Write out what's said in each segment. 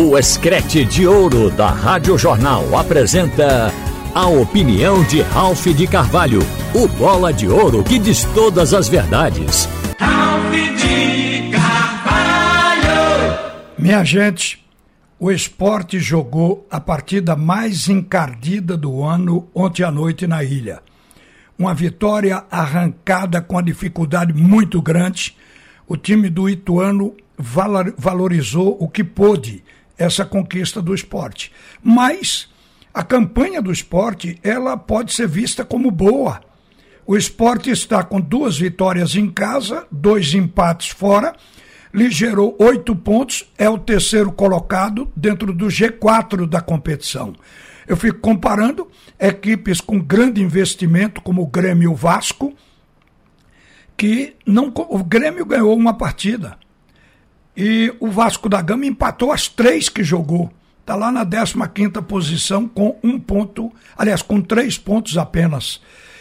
O Escrete de Ouro da Rádio Jornal apresenta a opinião de Ralph de Carvalho, o bola de ouro que diz todas as verdades. Ralph de Carvalho! Minha gente, o esporte jogou a partida mais encardida do ano ontem à noite na ilha. Uma vitória arrancada com a dificuldade muito grande. O time do Ituano valorizou o que pôde essa conquista do esporte. Mas a campanha do esporte ela pode ser vista como boa. O esporte está com duas vitórias em casa, dois empates fora, lhe gerou oito pontos, é o terceiro colocado dentro do G4 da competição. Eu fico comparando equipes com grande investimento, como o Grêmio e o Vasco, que não, o Grêmio ganhou uma partida. E o Vasco da Gama empatou as três que jogou. Está lá na 15 posição com um ponto, aliás, com três pontos apenas.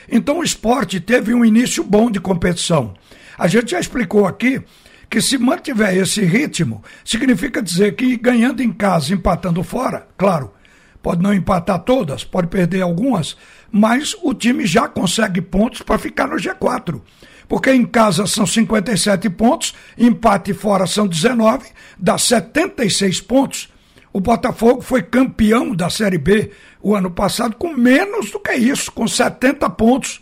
Então o esporte teve um início bom de competição. A gente já explicou aqui que se mantiver esse ritmo, significa dizer que ganhando em casa, empatando fora, claro, pode não empatar todas, pode perder algumas, mas o time já consegue pontos para ficar no G4 porque em casa são 57 pontos, empate fora são 19, dá 76 pontos. O Botafogo foi campeão da Série B o ano passado com menos do que isso, com 70 pontos.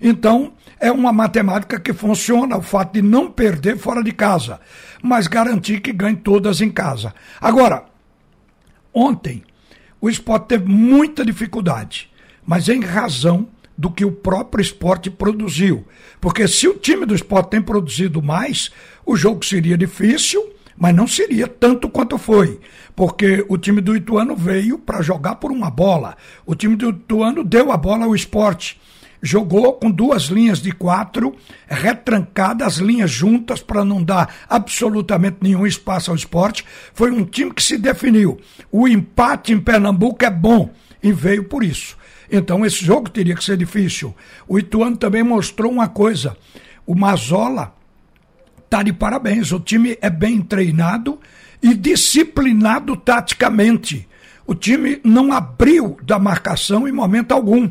Então, é uma matemática que funciona o fato de não perder fora de casa, mas garantir que ganhe todas em casa. Agora, ontem, o esporte teve muita dificuldade, mas em razão do que o próprio esporte produziu. Porque se o time do esporte tem produzido mais, o jogo seria difícil, mas não seria tanto quanto foi. Porque o time do Ituano veio para jogar por uma bola. O time do Ituano deu a bola ao esporte. Jogou com duas linhas de quatro, retrancadas, linhas juntas para não dar absolutamente nenhum espaço ao esporte. Foi um time que se definiu. O empate em Pernambuco é bom e veio por isso. Então esse jogo teria que ser difícil. O Ituano também mostrou uma coisa. O Mazola está de parabéns. O time é bem treinado e disciplinado taticamente. O time não abriu da marcação em momento algum.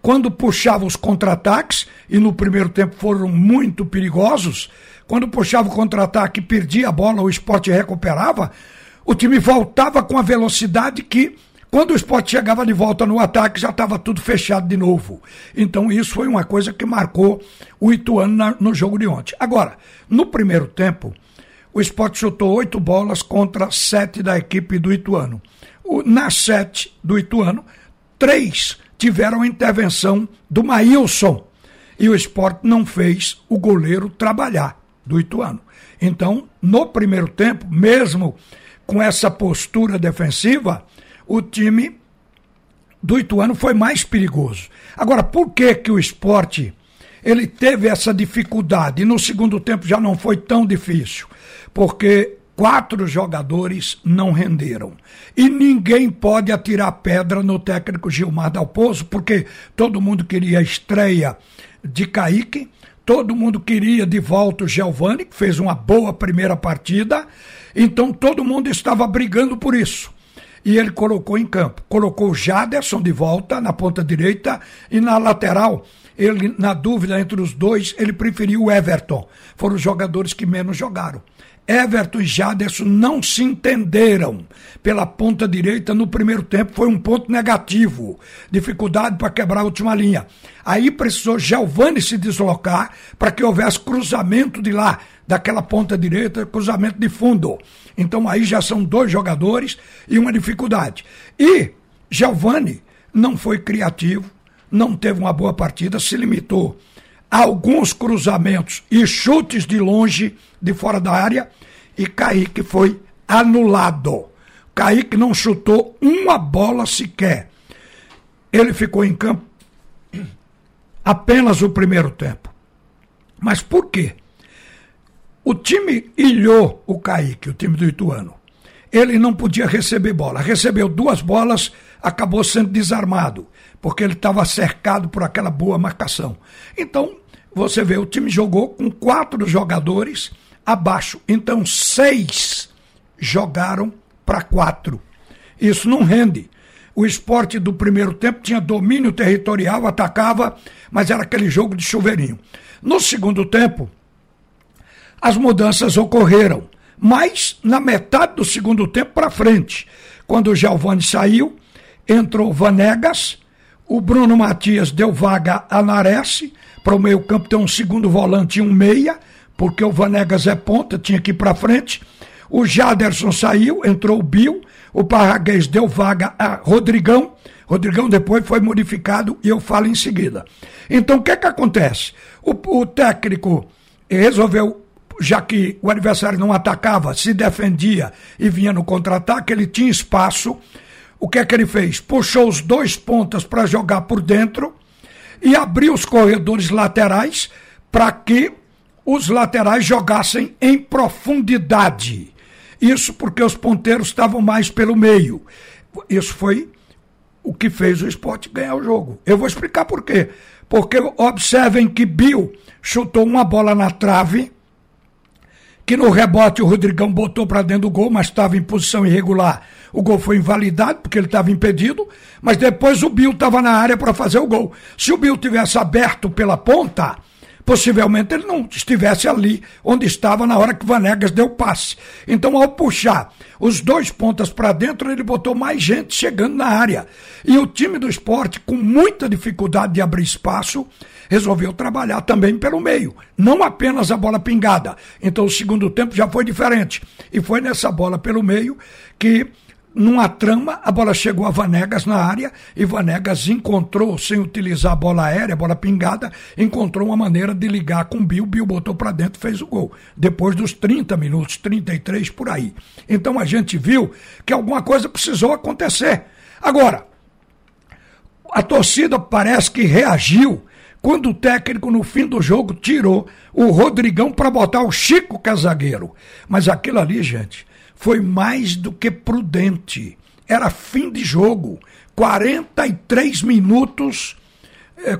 Quando puxava os contra-ataques, e no primeiro tempo foram muito perigosos, quando puxava o contra-ataque e perdia a bola, o esporte recuperava, o time voltava com a velocidade que quando o esporte chegava de volta no ataque, já estava tudo fechado de novo. Então, isso foi uma coisa que marcou o Ituano na, no jogo de ontem. Agora, no primeiro tempo, o esporte chutou oito bolas contra sete da equipe do Ituano. O, nas sete do Ituano, três tiveram a intervenção do Maílson. E o esporte não fez o goleiro trabalhar do Ituano. Então, no primeiro tempo, mesmo com essa postura defensiva, o time do Ituano foi mais perigoso. Agora, por que que o esporte ele teve essa dificuldade no segundo tempo já não foi tão difícil? Porque quatro jogadores não renderam. E ninguém pode atirar pedra no técnico Gilmar Dalpozo, porque todo mundo queria a estreia de Kaique, todo mundo queria de volta o Giovani, que fez uma boa primeira partida, então todo mundo estava brigando por isso e ele colocou em campo. Colocou o Jaderson de volta na ponta direita e na lateral, ele na dúvida entre os dois, ele preferiu o Everton. Foram os jogadores que menos jogaram. Everton e Jaderson não se entenderam pela ponta direita no primeiro tempo, foi um ponto negativo. Dificuldade para quebrar a última linha. Aí precisou Giovani se deslocar para que houvesse cruzamento de lá, daquela ponta direita, cruzamento de fundo. Então aí já são dois jogadores e uma dificuldade. E Giovani não foi criativo, não teve uma boa partida, se limitou alguns cruzamentos e chutes de longe, de fora da área, e Kaique foi anulado. Kaique não chutou uma bola sequer. Ele ficou em campo apenas o primeiro tempo. Mas por quê? O time ilhou o Kaique, o time do Ituano. Ele não podia receber bola. Recebeu duas bolas, acabou sendo desarmado, porque ele estava cercado por aquela boa marcação. Então, você vê, o time jogou com quatro jogadores abaixo. Então, seis jogaram para 4. Isso não rende. O esporte do primeiro tempo tinha domínio territorial, atacava, mas era aquele jogo de chuveirinho. No segundo tempo, as mudanças ocorreram, mas na metade do segundo tempo para frente, quando o Giovani saiu, entrou Vanegas, o Bruno Matias deu vaga a Nares, para o meio-campo ter um segundo volante e um meia, porque o Vanegas é ponta, tinha que ir para frente. O Jaderson saiu, entrou o Bill, o Parraguês deu vaga a Rodrigão. Rodrigão depois foi modificado e eu falo em seguida. Então o que é que acontece? O, o técnico resolveu, já que o adversário não atacava, se defendia e vinha no contra-ataque, ele tinha espaço. O que é que ele fez? Puxou os dois pontas para jogar por dentro e abriu os corredores laterais para que os laterais jogassem em profundidade. Isso porque os ponteiros estavam mais pelo meio. Isso foi o que fez o esporte ganhar o jogo. Eu vou explicar por quê. Porque observem que Bill chutou uma bola na trave, que no rebote o Rodrigão botou para dentro do gol, mas estava em posição irregular. O gol foi invalidado porque ele estava impedido, mas depois o Bill estava na área para fazer o gol. Se o Bill tivesse aberto pela ponta, possivelmente ele não estivesse ali onde estava na hora que Vanegas deu passe. Então, ao puxar os dois pontas para dentro, ele botou mais gente chegando na área. E o time do esporte, com muita dificuldade de abrir espaço, resolveu trabalhar também pelo meio, não apenas a bola pingada. Então, o segundo tempo já foi diferente. E foi nessa bola pelo meio que numa trama, a bola chegou a Vanegas na área e Vanegas encontrou, sem utilizar a bola aérea, a bola pingada, encontrou uma maneira de ligar com o Bill. Bill botou para dentro fez o gol. Depois dos 30 minutos, 33 por aí. Então a gente viu que alguma coisa precisou acontecer. Agora, a torcida parece que reagiu quando o técnico, no fim do jogo, tirou o Rodrigão para botar o Chico Casagueiro. Mas aquilo ali, gente foi mais do que prudente. Era fim de jogo. 43 minutos,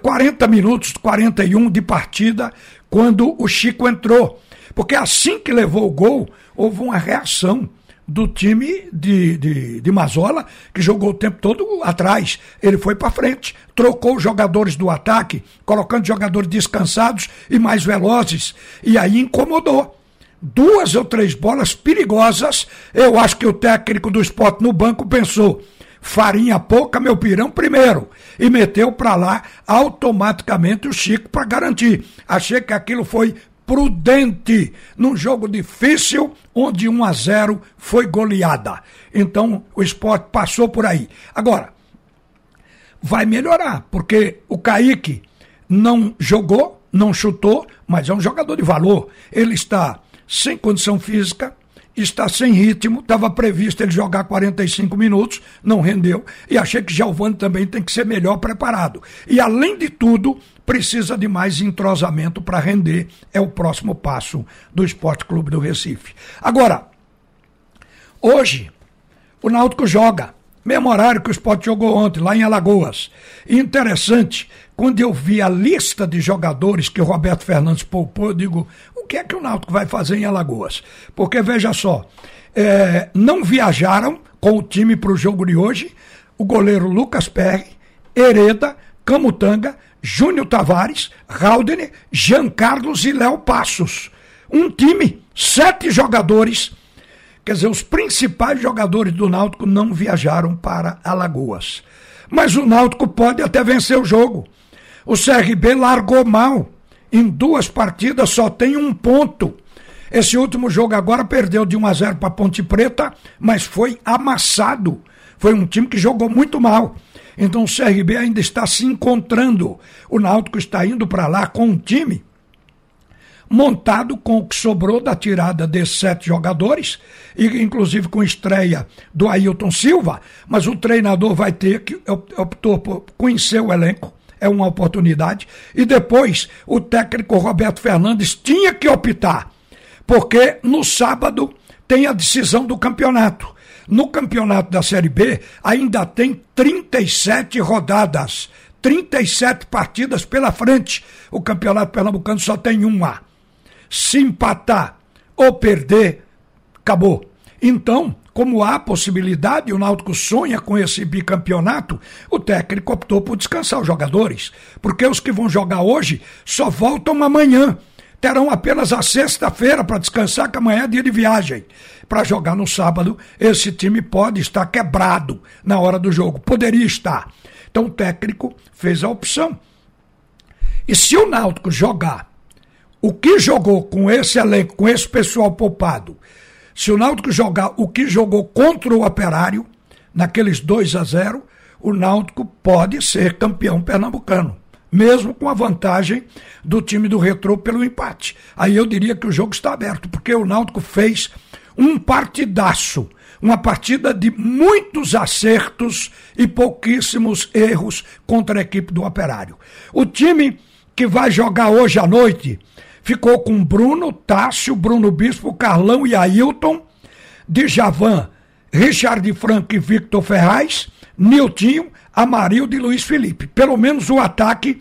40 eh, minutos, 41 de partida, quando o Chico entrou. Porque assim que levou o gol, houve uma reação do time de, de, de Mazola, que jogou o tempo todo atrás. Ele foi para frente, trocou os jogadores do ataque, colocando jogadores descansados e mais velozes, e aí incomodou duas ou três bolas perigosas. Eu acho que o técnico do esporte no banco pensou: farinha pouca, meu pirão primeiro. E meteu para lá automaticamente o Chico para garantir. Achei que aquilo foi prudente num jogo difícil onde 1 a 0 foi goleada. Então o esporte passou por aí. Agora, vai melhorar, porque o Kaique não jogou, não chutou, mas é um jogador de valor. Ele está sem condição física, está sem ritmo, estava previsto ele jogar 45 minutos, não rendeu, e achei que Giovani também tem que ser melhor preparado. E além de tudo, precisa de mais entrosamento para render, é o próximo passo do Esporte Clube do Recife. Agora, hoje, o Náutico joga, mesmo horário que o Esporte jogou ontem, lá em Alagoas. Interessante, quando eu vi a lista de jogadores que o Roberto Fernandes poupou, eu digo, o que é que o Náutico vai fazer em Alagoas? Porque veja só, é, não viajaram com o time para o jogo de hoje o goleiro Lucas Perry, Hereda, Camutanga, Júnior Tavares, Haldner, Jean Carlos e Léo Passos. Um time, sete jogadores. Quer dizer, os principais jogadores do Náutico não viajaram para Alagoas. Mas o Náutico pode até vencer o jogo. O CRB largou mal em duas partidas só tem um ponto. Esse último jogo agora perdeu de 1 a 0 para Ponte Preta, mas foi amassado. Foi um time que jogou muito mal. Então o CRB ainda está se encontrando. O Náutico está indo para lá com um time montado com o que sobrou da tirada desses sete jogadores, e inclusive com estreia do Ailton Silva, mas o treinador vai ter que optou por conhecer o elenco, é uma oportunidade. E depois o técnico Roberto Fernandes tinha que optar, porque no sábado tem a decisão do campeonato. No campeonato da Série B ainda tem 37 rodadas, 37 partidas pela frente. O campeonato pernambucano só tem uma. Se empatar ou perder, acabou. Então, como há possibilidade, o Náutico sonha com esse bicampeonato, o técnico optou por descansar os jogadores, porque os que vão jogar hoje só voltam amanhã. Terão apenas a sexta-feira para descansar, que amanhã é dia de viagem. Para jogar no sábado, esse time pode estar quebrado na hora do jogo. Poderia estar. Então o técnico fez a opção. E se o Náutico jogar o que jogou com esse elenco, com esse pessoal poupado, se o Náutico jogar o que jogou contra o Operário, naqueles 2 a 0, o Náutico pode ser campeão pernambucano, mesmo com a vantagem do time do Retrô pelo empate. Aí eu diria que o jogo está aberto, porque o Náutico fez um partidaço, uma partida de muitos acertos e pouquíssimos erros contra a equipe do Operário. O time que vai jogar hoje à noite ficou com Bruno, Tássio, Bruno Bispo, Carlão e Ailton, Djavan, Richard Franco e Victor Ferraz, Niltinho, Amarildo e Luiz Felipe. Pelo menos o ataque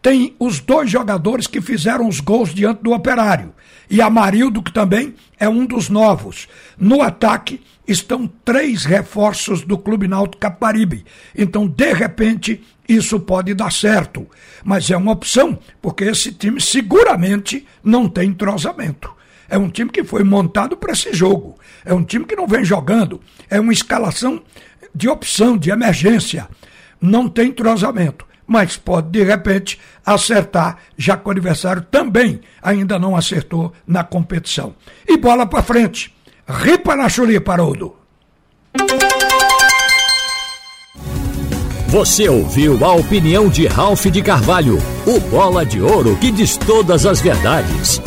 tem os dois jogadores que fizeram os gols diante do Operário. E Amarildo, que também é um dos novos. No ataque estão três reforços do Clube Náutico Caparibe. Então, de repente, isso pode dar certo. Mas é uma opção, porque esse time seguramente não tem entrosamento. É um time que foi montado para esse jogo. É um time que não vem jogando. É uma escalação de opção, de emergência. Não tem entrosamento. Mas pode, de repente, acertar, já que o adversário também ainda não acertou na competição. E bola para frente. Ripa na chulipa, Haroldo. Você ouviu a opinião de Ralph de Carvalho, o bola de ouro que diz todas as verdades.